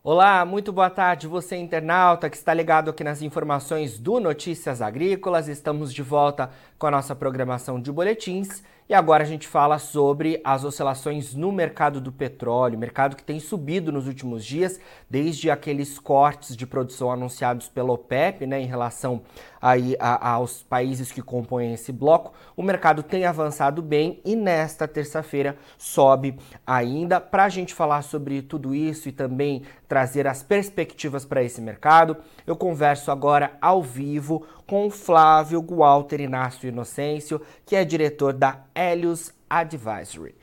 Olá, muito boa tarde, você internauta que está ligado aqui nas informações do Notícias Agrícolas. Estamos de volta com a nossa programação de boletins e agora a gente fala sobre as oscilações no mercado do petróleo, mercado que tem subido nos últimos dias, desde aqueles cortes de produção anunciados pela OPEP, né, em relação aí a, aos países que compõem esse bloco. O mercado tem avançado bem e nesta terça-feira sobe ainda. Para a gente falar sobre tudo isso e também trazer as perspectivas para esse mercado, eu converso agora ao vivo com Flávio Walter Inácio Inocêncio, que é diretor da Helios Advisory.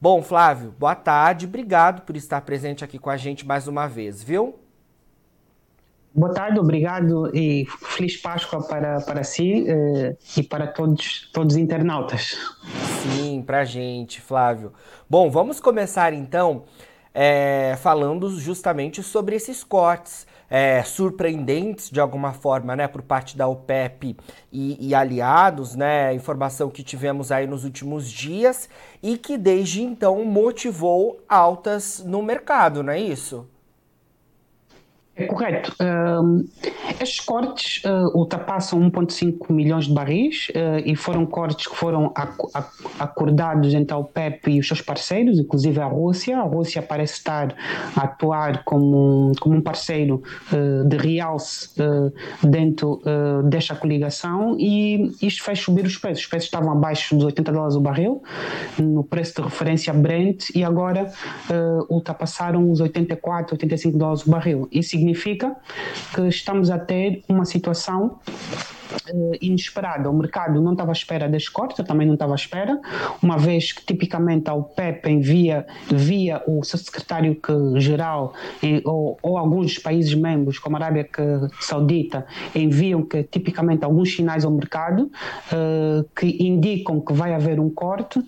Bom, Flávio, boa tarde, obrigado por estar presente aqui com a gente mais uma vez, viu? Boa tarde, obrigado e feliz Páscoa para, para si eh, e para todos, todos os internautas. Sim, para a gente, Flávio. Bom, vamos começar então é, falando justamente sobre esses cortes é, surpreendentes de alguma forma, né, por parte da OPEP e, e, aliados, né, informação que tivemos aí nos últimos dias e que desde então motivou altas no mercado, não é isso? É correto. Uh, estes cortes uh, ultrapassam 1,5 milhões de barris uh, e foram cortes que foram ac ac acordados entre a OPEP e os seus parceiros, inclusive a Rússia. A Rússia parece estar a atuar como, como um parceiro uh, de realce dentro desta coligação e isto fez subir os preços. Os preços estavam abaixo dos 80 dólares o barril, no preço de referência Brent, e agora ultrapassaram os 84, 85 dólares o barril. Isso significa que estamos a ter uma situação uh, inesperada. O mercado não estava à espera deste corte, eu também não estava à espera, uma vez que tipicamente a OPEP envia via o seu secretário-geral ou, ou, alguns países membros, como a Arábia Saudita, enviam que tipicamente alguns sinais ao mercado uh, que indicam que vai haver um corte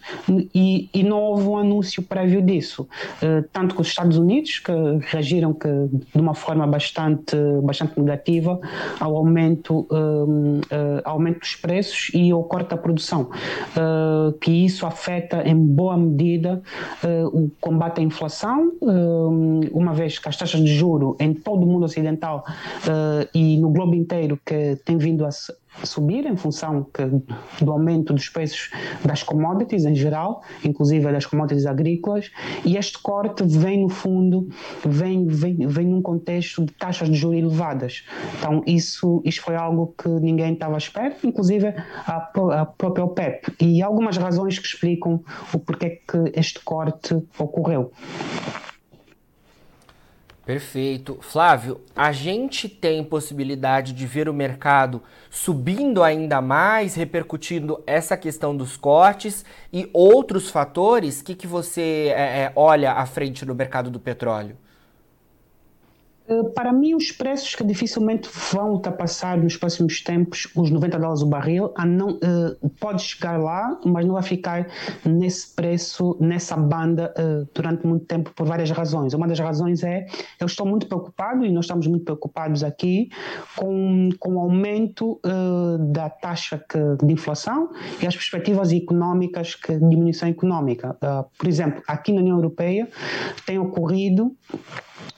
e, e não houve um anúncio prévio disso. Uh, tanto que os Estados Unidos, que reagiram que, de uma forma bastante, bastante negativa ao aumento um, uh, aumento dos preços e ao corte da produção, uh, que isso afeta em boa medida uh, o combate à inflação, uma vez que as taxas de juro em todo o mundo ocidental e no globo inteiro que tem vindo a subir em função que, do aumento dos preços das commodities em geral, inclusive das commodities agrícolas, e este corte vem no fundo, vem, vem, vem num contexto de taxas de juros elevadas. Então isso, isso foi algo que ninguém estava à espera, inclusive a, a própria OPEP. E algumas razões que explicam o porquê que este corte ocorreu. Perfeito. Flávio, a gente tem possibilidade de ver o mercado subindo ainda mais, repercutindo essa questão dos cortes e outros fatores? O que, que você é, é, olha à frente no mercado do petróleo? Eh, para mim, os preços que dificilmente vão ultrapassar nos próximos tempos os 90 dólares o barril, a não, uh, pode chegar lá, mas não vai ficar nesse preço, nessa banda uh, durante muito tempo por várias razões. Uma das razões é eu estou muito preocupado e nós estamos muito preocupados aqui com, com o aumento uh, da taxa que, de inflação e as perspectivas económicas que diminuição económica. por exemplo, aqui na União Europeia tem ocorrido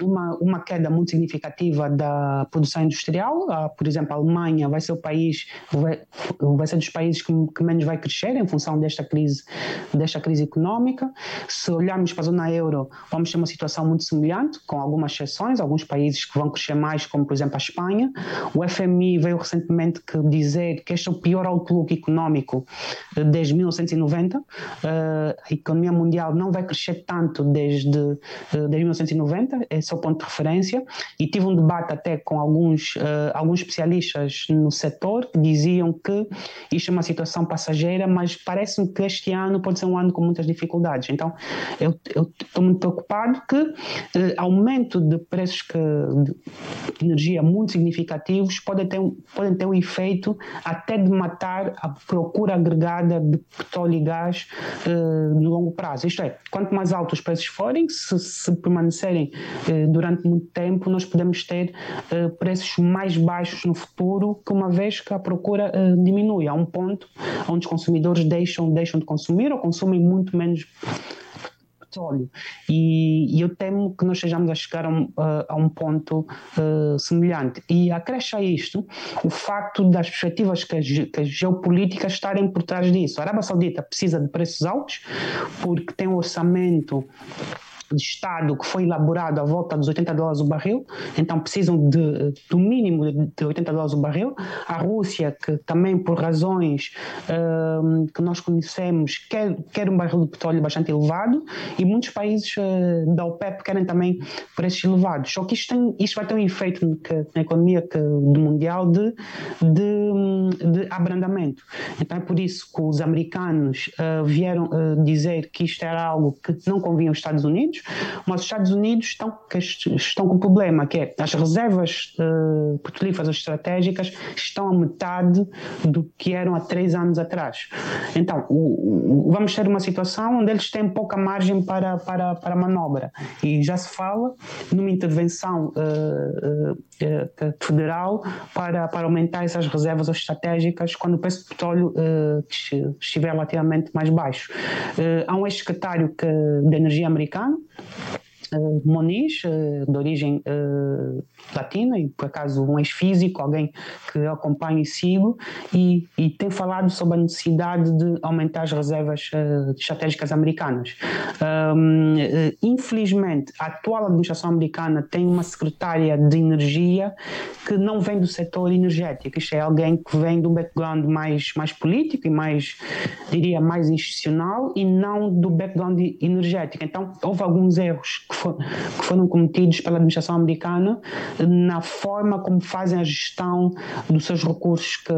uma, uma queda muito significativa da produção industrial. Uh, por exemplo, a Alemanha vai ser o país, vai, vai ser dos países que, que, menos vai crescer em função desta crise, desta crise económica. Se olharmos para a zona euro, vamos ter uma situação muito semelhante, com algumas exceções, alguns países que vão crescer mais, como por exemplo a Espanha. O FMI veio recentemente que dizer que este é o pior outlook económico desde 1990. Uh, a economia mundial não vai crescer tanto desde, uh, desde 1990 esse é o ponto de referência, e tive um debate até com alguns, uh, alguns especialistas no setor que diziam que isto é uma situação passageira, mas parece-me que este ano pode ser um ano com muitas dificuldades. Então, eu estou muito preocupado que uh, aumento de preços que, de energia muito significativos podem ter, podem ter um efeito até de matar a procura agregada de petróleo e gás uh, no longo prazo. Isto é, quanto mais altos os preços forem, se, se permanecerem eh, durante muito tempo, nós podemos ter eh, preços mais baixos no futuro, que uma vez que a procura eh, diminui. Há um ponto onde os consumidores deixam, deixam de consumir ou consumem muito menos petróleo. E, e, eu temo que nós estejamos a chegar a um, a um ponto uh, semelhante. E acresce a isto o facto das perspectivas que as, que as geopolíticas estarem por trás disso. A Arábia Saudita precisa de preços altos porque tem um orçamento de Estado que foi elaborado à volta dos 80 dólares o barril, então precisam de, do mínimo de 80 dólares o barril. A Rússia, que também por razões uh, que nós conhecemos, quer, quer um barril de petróleo bastante elevado e muitos países uh, da OPEP querem também preços elevados. Só que isto, tem, isto vai ter um efeito na economia que, do mundial de, de, de, abrandamento. Então é por isso que os americanos uh, vieram dizer que isto era algo que não convinha aos Estados Unidos, mas os Estados Unidos estão, estão com um problema, que é as reservas uh, petrolíferas estratégicas estão a metade do que eram há três anos atrás. Então, o, o, vamos ter uma situação onde eles têm pouca margem para, para, para manobra. E já se fala numa intervenção uh, uh, federal para, para aumentar essas reservas estratégicas quando o preço do petróleo estiver relativamente mais baixo. há um ex-secretário de energia americano uh, Moniz, uh, de origem uh, latina, e por acaso um ex-físico, alguém que eu acompanho e sigo, e, e, tem falado sobre a necessidade de aumentar as reservas estratégicas americanas. Um, infelizmente, a atual administração americana tem uma secretária de energia que não vem do setor energético, isto é alguém que vem de um background mais, mais político e mais, diria, mais institucional e não do background energético. Então, houve alguns erros que for, que foram cometidos pela administração americana na forma como fazem a gestão dos seus recursos que,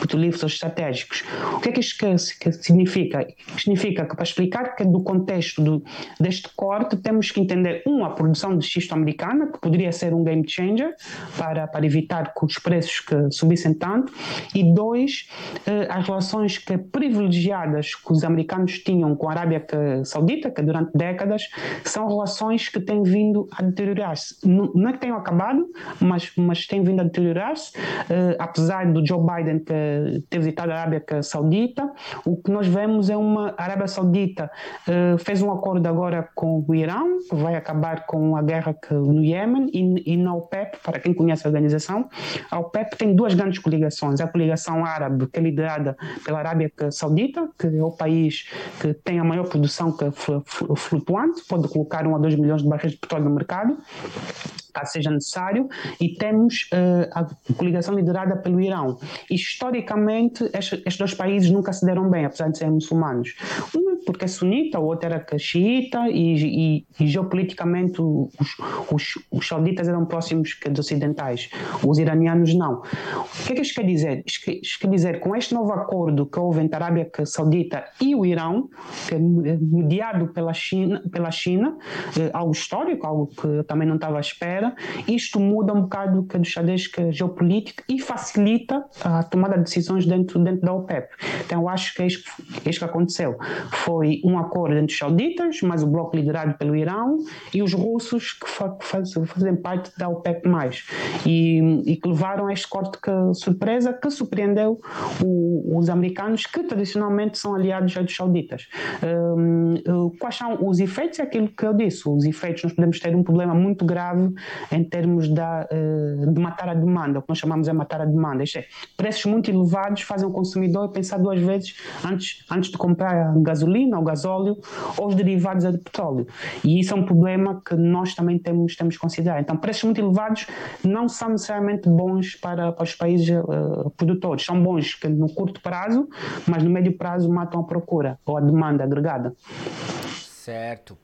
petrolíferos estratégicos. O que é que isto que, significa? Significa que para explicar que do contexto do, deste corte temos que entender, um, a produção de xisto americana, que poderia ser um game changer para, para evitar que os preços que subissem tanto, e dois, eh, as relações que privilegiadas que os americanos tinham com a Arábia Saudita, que durante décadas são relações relações que têm vindo a deteriorar-se. Não, é que tenham acabado, mas, mas têm vindo a deteriorar-se, uh, apesar do Joe Biden ter, visitado a Arábia Saudita. O que nós vemos é uma a Arábia Saudita uh, fez um acordo agora com o Irão, que vai acabar com a guerra que, no Iêmen, e, e na OPEP, para quem conhece a organização, a OPEP tem duas grandes coligações. A coligação árabe, que é liderada pela Arábia Saudita, que é o país que tem a maior produção flutuante, pode colocar um 2 milhões de barris de petróleo no mercado caso seja necessário, e temos uh, a coligação liderada pelo Irão. Historicamente, estes, estes, dois países nunca se deram bem, apesar de serem muçulmanos. Um porque é sunita, o outro era xiita, e, e, e geopoliticamente os, os, os, sauditas eram próximos que dos ocidentais, os iranianos não. O que é que isto quer dizer? Isto quer dizer, com este novo acordo que houve entre a Arábia Saudita e o Irão, que é mediado pela China, pela China eh, algo histórico, algo que eu também não estava à espera, isto muda um bocado o xadrez geopolítico e facilita a tomada de decisões dentro, dentro da OPEP. Então, eu acho que é isto, é isto que aconteceu. Foi um acordo entre os sauditas, mais o bloco liderado pelo Irão, e os russos que fazem, parte da OPEP+, e, e que levaram a este corte que, surpresa que surpreendeu o, os americanos, que tradicionalmente são aliados dos sauditas. Um, quais são os efeitos? É aquilo que eu disse. Os efeitos, nós podemos ter um problema muito grave em termos da, eh, de matar a demanda, o que nós chamamos de matar a demanda. Isto é, preços muito elevados fazem o consumidor pensar duas vezes antes, antes de comprar gasolina ou gasóleo ou os derivados de petróleo. E isso é um problema que nós também temos, temos que considerar. Então, preços muito elevados não são necessariamente bons para, para os países uh, produtores. São bons no curto prazo, mas no médio prazo matam a procura ou a demanda agregada. Certo.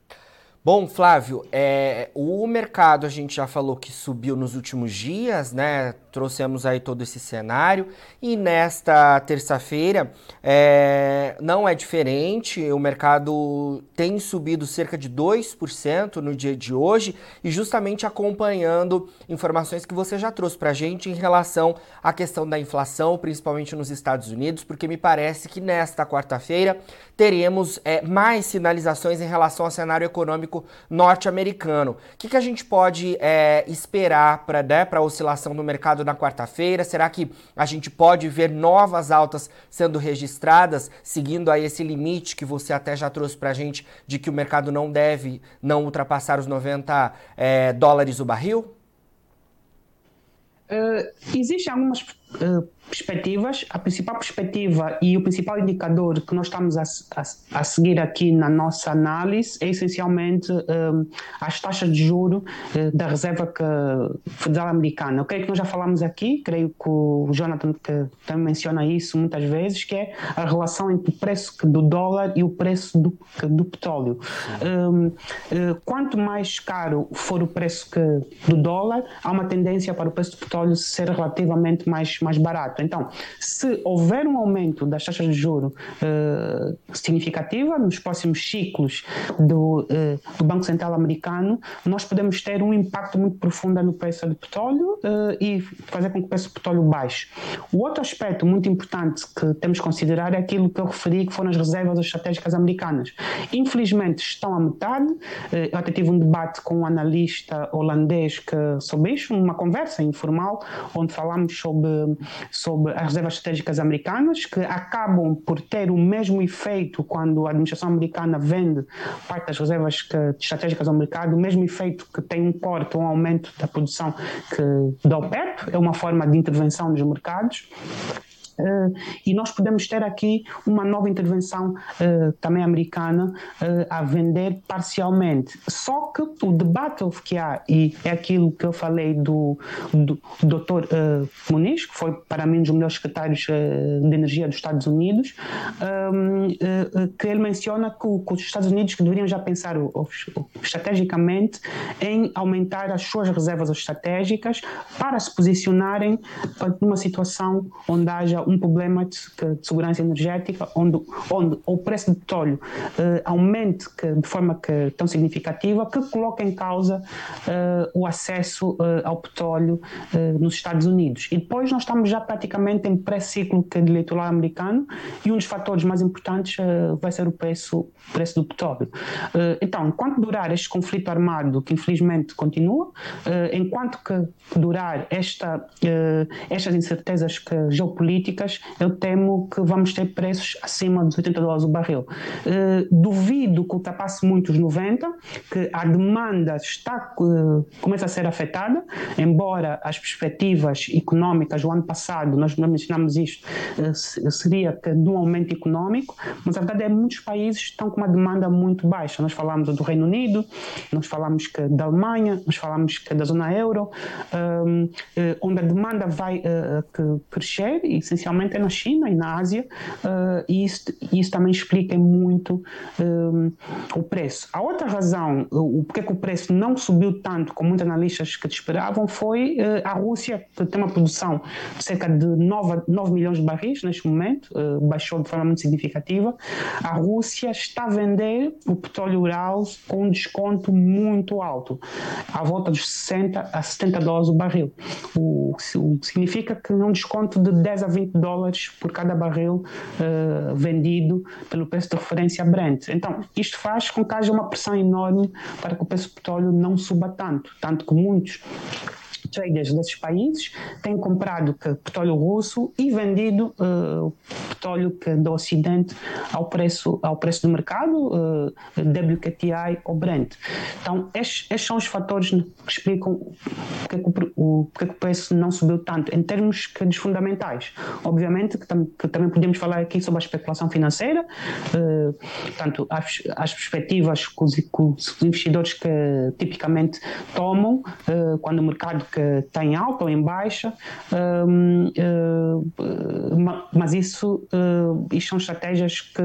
Bom, Flávio, é, o mercado a gente já falou que subiu nos últimos dias, né? trouxemos aí todo esse cenário e nesta terça-feira é, não é diferente, o mercado tem subido cerca de 2% no dia de hoje e justamente acompanhando informações que você já trouxe para a gente em relação à questão da inflação, principalmente nos Estados Unidos, porque me parece que nesta quarta-feira teremos é, mais sinalizações em relação ao cenário econômico Básico norte-americano. O que, que a gente pode é, esperar para né, a oscilação do mercado na quarta-feira? Será que a gente pode ver novas altas sendo registradas, seguindo aí esse limite que você até já trouxe para a gente de que o mercado não deve não ultrapassar os 90 é, dólares o barril? Uh, existem algumas uh, perspectivas. A principal perspectiva e o principal indicador que nós estamos a, a, a seguir aqui na nossa análise é essencialmente um, as taxas de juro uh, da Reserva Federal Americana. O que é que nós já falamos aqui, creio que o Jonathan que também menciona isso muitas vezes, que é a relação entre o preço do dólar e o preço do, do petróleo. Um, uh, quanto mais caro for o preço que, do dólar, há uma tendência para o preço do petróleo ser relativamente mais, mais barato. Então, se houver um aumento das taxas de juro uh, significativa nos próximos ciclos do, uh, do, Banco Central americano, nós podemos ter um impacto muito profundo no preço do petróleo uh, e fazer com que o preço do petróleo baixe. O outro aspecto muito importante que temos que considerar é aquilo que eu referi, que foram as reservas estratégicas americanas. Infelizmente estão à metade. Eu até tive um debate com um analista holandês que, sobre isso, uma conversa informal, onde falámos sobre, sobre as reservas estratégicas americanas, que acabam por ter o mesmo efeito quando a administração americana vende parte das reservas que, estratégicas ao mercado, o mesmo efeito que tem um corte ou um aumento da produção que da OPEP, é uma forma de intervenção nos mercados. Uh, e nós podemos ter aqui uma nova intervenção uh, também americana uh, a vender parcialmente. Só que o debate que há, e é aquilo que eu falei do, do, Dr. Muniz, que foi para mim um dos melhores secretários de energia dos Estados Unidos, um, que ele menciona que, os Estados Unidos que deveriam já pensar estrategicamente em aumentar as suas reservas estratégicas para se posicionarem numa situação onde haja um problema de, de, segurança energética, onde, onde o preço do petróleo uh, aumente que, de forma que, tão significativa que coloca em causa uh, o acesso uh, ao petróleo nos Estados Unidos. E depois nós estamos já praticamente em pré-ciclo eleitoral americano e um dos fatores mais importantes vai ser o preço, preço do petróleo. então, enquanto durar este conflito armado, que infelizmente continua, enquanto que durar esta, estas incertezas geopolíticas, eu temo que vamos ter preços acima dos 80 dólares o barril. Uh, duvido que ultrapasse muito os 90, que a demanda está, uh, começa a ser afetada, embora as perspectivas económicas o ano passado, nós mencionamos isto, uh, seria que de um aumento económico, mas a verdade é que muitos países estão com uma demanda muito baixa. Nós falamos do Reino Unido, nós falamos que da Alemanha, nós falamos que da zona euro, onde a demanda vai crescer e essencialmente especialmente na China e na Ásia, uh, e isso, isso, também explica muito um, o preço. A outra razão, o porquê que o preço não subiu tanto como muitos analistas que esperavam, foi uh, a Rússia, que tem uma produção de cerca de 9, 9 milhões de barris neste momento, uh, baixou de forma muito significativa. A Rússia está a vender o petróleo Ural com um desconto muito alto, à volta dos 60 a 70 dólares o barril. O, o significa que é um desconto de 10 a 20 dólares por cada barril uh, vendido pelo preço de referência Brent. Então, isto faz com que haja uma pressão enorme para que o preço do petróleo não suba tanto, tanto que muitos traders desses países têm comprado petróleo russo e vendido uh, petróleo que, do Ocidente ao preço, ao preço do mercado, uh, WTI ou Brent. Então, estes, estes, são os fatores que explicam porque, é o, porque é o preço não subiu tanto, em termos que, dos fundamentais. Obviamente que, tam, que, também podemos falar aqui sobre a especulação financeira, uh, portanto, as, as perspectivas que os, que os, investidores que tipicamente tomam uh, quando o mercado que está em alta ou em baixa, um, uh, mas isso, uh, isto são estratégias que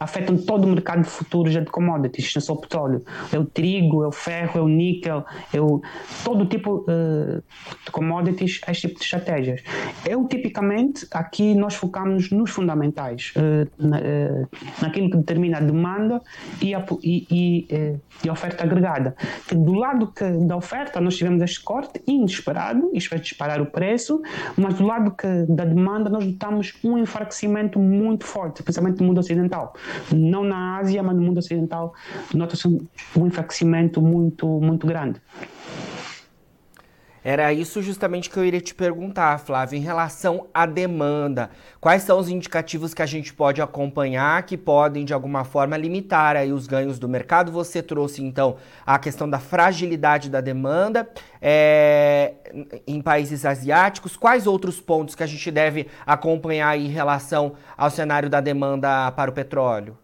afetam todo o mercado de futuros de commodities, não é só o petróleo, é o trigo, é o ferro, é o níquel, é o, todo tipo de commodities, este tipo de estratégias. Eu, tipicamente, aqui nós focamos nos fundamentais, na, naquilo que determina a demanda e a, e, e, e a oferta agregada. Do lado que, da oferta, nós tivemos este corte inesperado, isto vai disparar o preço, mas do lado que, da demanda nós notamos um enfraquecimento muito forte, principalmente no mundo ocidental. Não na Ásia, mas no mundo ocidental nota-se um enfraquecimento muito, muito grande. Era isso justamente que eu iria te perguntar, Flávio, em relação à demanda. Quais são os indicativos que a gente pode acompanhar que podem, de alguma forma, limitar aí os ganhos do mercado? Você trouxe, então, a questão da fragilidade da demanda é, em países asiáticos. Quais outros pontos que a gente deve acompanhar em relação ao cenário da demanda para o petróleo?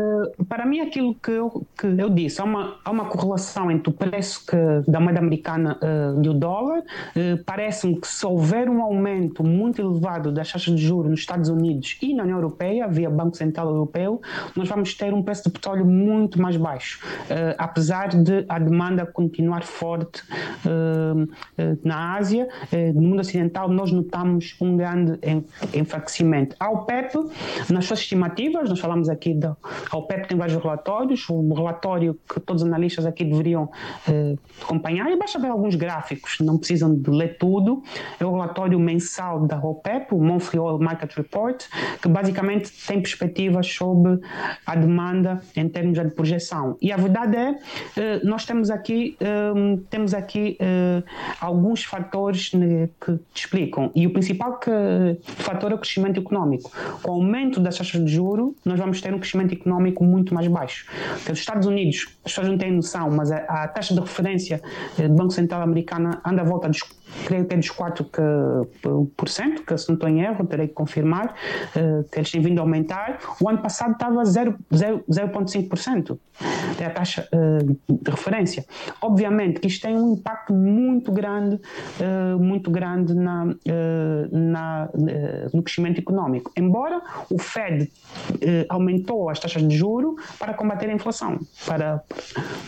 Eh, para mim, aquilo que eu, que eu disse, há uma, há uma correlação entre o preço que, da moeda americana uh, e o dólar. Uh, Parece-me que se houver um aumento muito elevado das taxas de juros nos Estados Unidos e na União Europeia, via Banco Central Europeu, nós vamos ter um preço de petróleo muito mais baixo, uh, apesar de a demanda continuar forte na Ásia. no mundo ocidental, nós notamos um grande enfraquecimento. Ao PEP, nas suas estimativas, nós falamos aqui da a OPEP tem vários relatórios, o relatório que todos os analistas aqui deveriam eh, acompanhar, e basta ver alguns gráficos, não precisam de ler tudo. É o relatório mensal da OPEP, o Montreal Market Report, que basicamente tem perspectivas sobre a demanda em termos de projeção. E a verdade é, eh, nós temos aqui, eh, temos aqui alguns fatores né, que explicam, e o principal que, fator é o crescimento econômico. Com o aumento das taxas de juro, nós vamos ter um crescimento econômico económico muito mais baixo. Porque os Estados Unidos, as pessoas não têm noção, mas a, a taxa de referência eh, do Banco Central americano anda à volta dos creio que é dos 4%, que, que se não estou em erro, terei que confirmar, uh, que eles têm vindo a aumentar. O ano passado estava 0,5%, é a taxa uh, de referência. Obviamente que isto tem um impacto muito grande, uh, muito grande na, na no crescimento económico. Embora o Fed aumentou as taxas de juro para combater a inflação, para,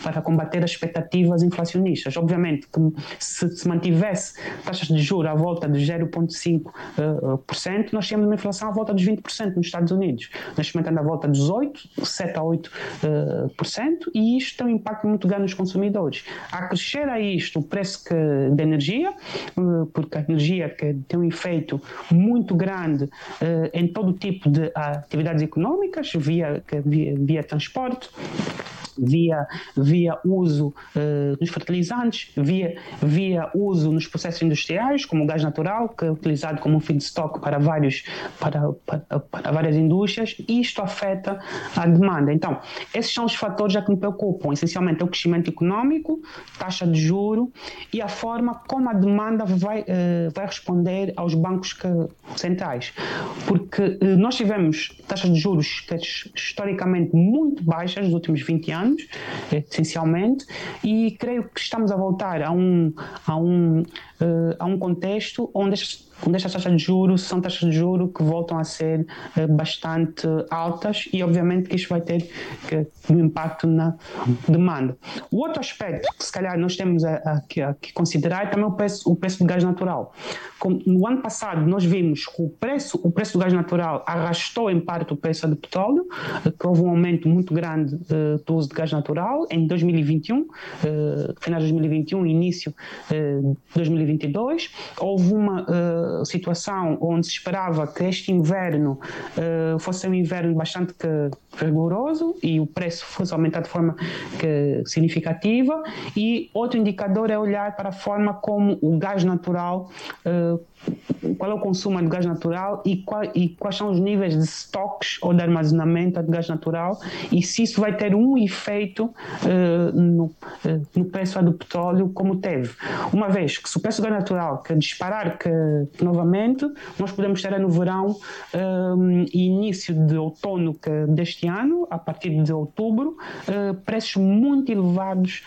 para combater as expectativas inflacionistas. Obviamente que se, se mantivesse taxas de juros à volta de 0,5%, uh, nós tínhamos uma inflação à volta dos 20% nos Estados Unidos. Neste momento anda à volta dos 8%, 7% a 8%, uh, e isto tem um impacto muito grande nos consumidores. A crescer a isto o preço que, da energia, porque a energia que tem um efeito muito grande em todo tipo de atividades económicas, via, via, via transporte, via, via uso uh, nos fertilizantes, via, via uso nos processos industriais, como o gás natural, que é utilizado como feedstock para, vários, para, para, para várias indústrias, e isto afeta a demanda. Então, esses são os fatores que me preocupam. Essencialmente, é o crescimento econômico, taxa de juro e a forma como a demanda vai, uh, vai responder aos bancos que, centrais. Porque uh, nós tivemos taxas de juros que, historicamente muito baixas nos últimos 20 anos, anos, essencialmente, e creio que estamos a voltar a um, a um, uh, a um contexto onde estas estas taxas de juros são taxas de juros que voltam a ser uh, bastante altas e obviamente que isto vai ter que, um impacto na demanda. O outro aspecto que se calhar nós temos a, que considerar é também o preço, o preço do gás natural. Como no ano passado nós vimos que o preço, o preço do gás natural arrastou em parte o preço do petróleo, uh, que houve um aumento muito grande do uso de gás natural em 2021, final de 2021 início de 2022. Houve uma situação onde se esperava que este inverno uh, fosse um inverno bastante rigoroso e o preço fosse aumentar de forma significativa. E outro indicador é olhar para a forma como o gás natural uh, qual é o consumo de gás natural e, qual, e, quais são os níveis de estoques ou de armazenamento de gás natural e se isso vai ter um efeito uh, no, uh, no, preço do petróleo como teve. Uma vez que se o preço do gás natural que disparar que, novamente, nós podemos ter no verão um, e início de outono que, deste ano, a partir de outubro, uh, preços muito elevados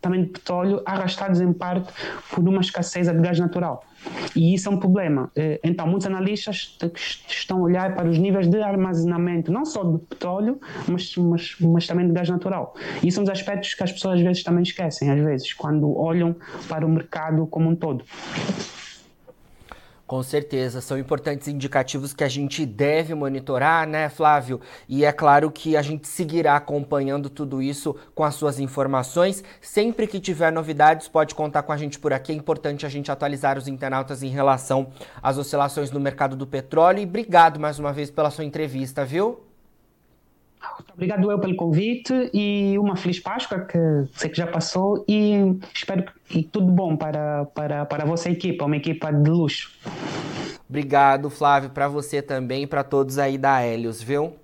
também de petróleo, arrastados em parte por uma escassez de gás natural. E isso é um problema. Eh, então, muitos analistas estão a olhar para os níveis de armazenamento, não só de petróleo, mas, mas, mas também de gás natural. Isso são os aspectos que as pessoas às vezes também esquecem, às vezes, quando olham para o mercado como um todo. Com certeza, são importantes indicativos que a gente deve monitorar, né, Flávio? E é claro que a gente seguirá acompanhando tudo isso com as suas informações. Sempre que tiver novidades, pode contar com a gente por aqui. É importante a gente atualizar os internautas em relação às oscilações no mercado do petróleo. E obrigado mais uma vez pela sua entrevista, viu? Obrigado eu pelo convite e uma feliz Páscoa que sei que já passou e espero que tudo bom para, para, para a vossa equipa, uma equipa de luxo. Obrigado, Flávio, para você também e para todos aí da Helios, viu?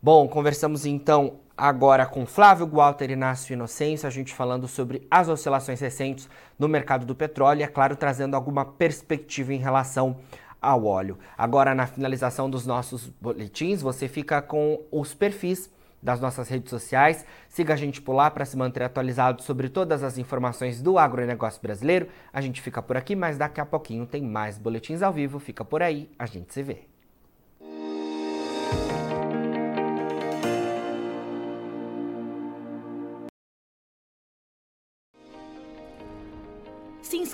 Bom, conversamos então agora com Flávio Walter Inácio Inocêncio, a gente falando sobre as oscilações recentes no mercado do petróleo e, é claro, trazendo alguma perspectiva em relação ao óleo. Agora, na finalização dos nossos boletins, você fica com os perfis das nossas redes sociais. Siga a gente por lá para se manter atualizado sobre todas as informações do agronegócio brasileiro. A gente fica por aqui, mas daqui a pouquinho tem mais boletins ao vivo. Fica por aí, a gente se vê.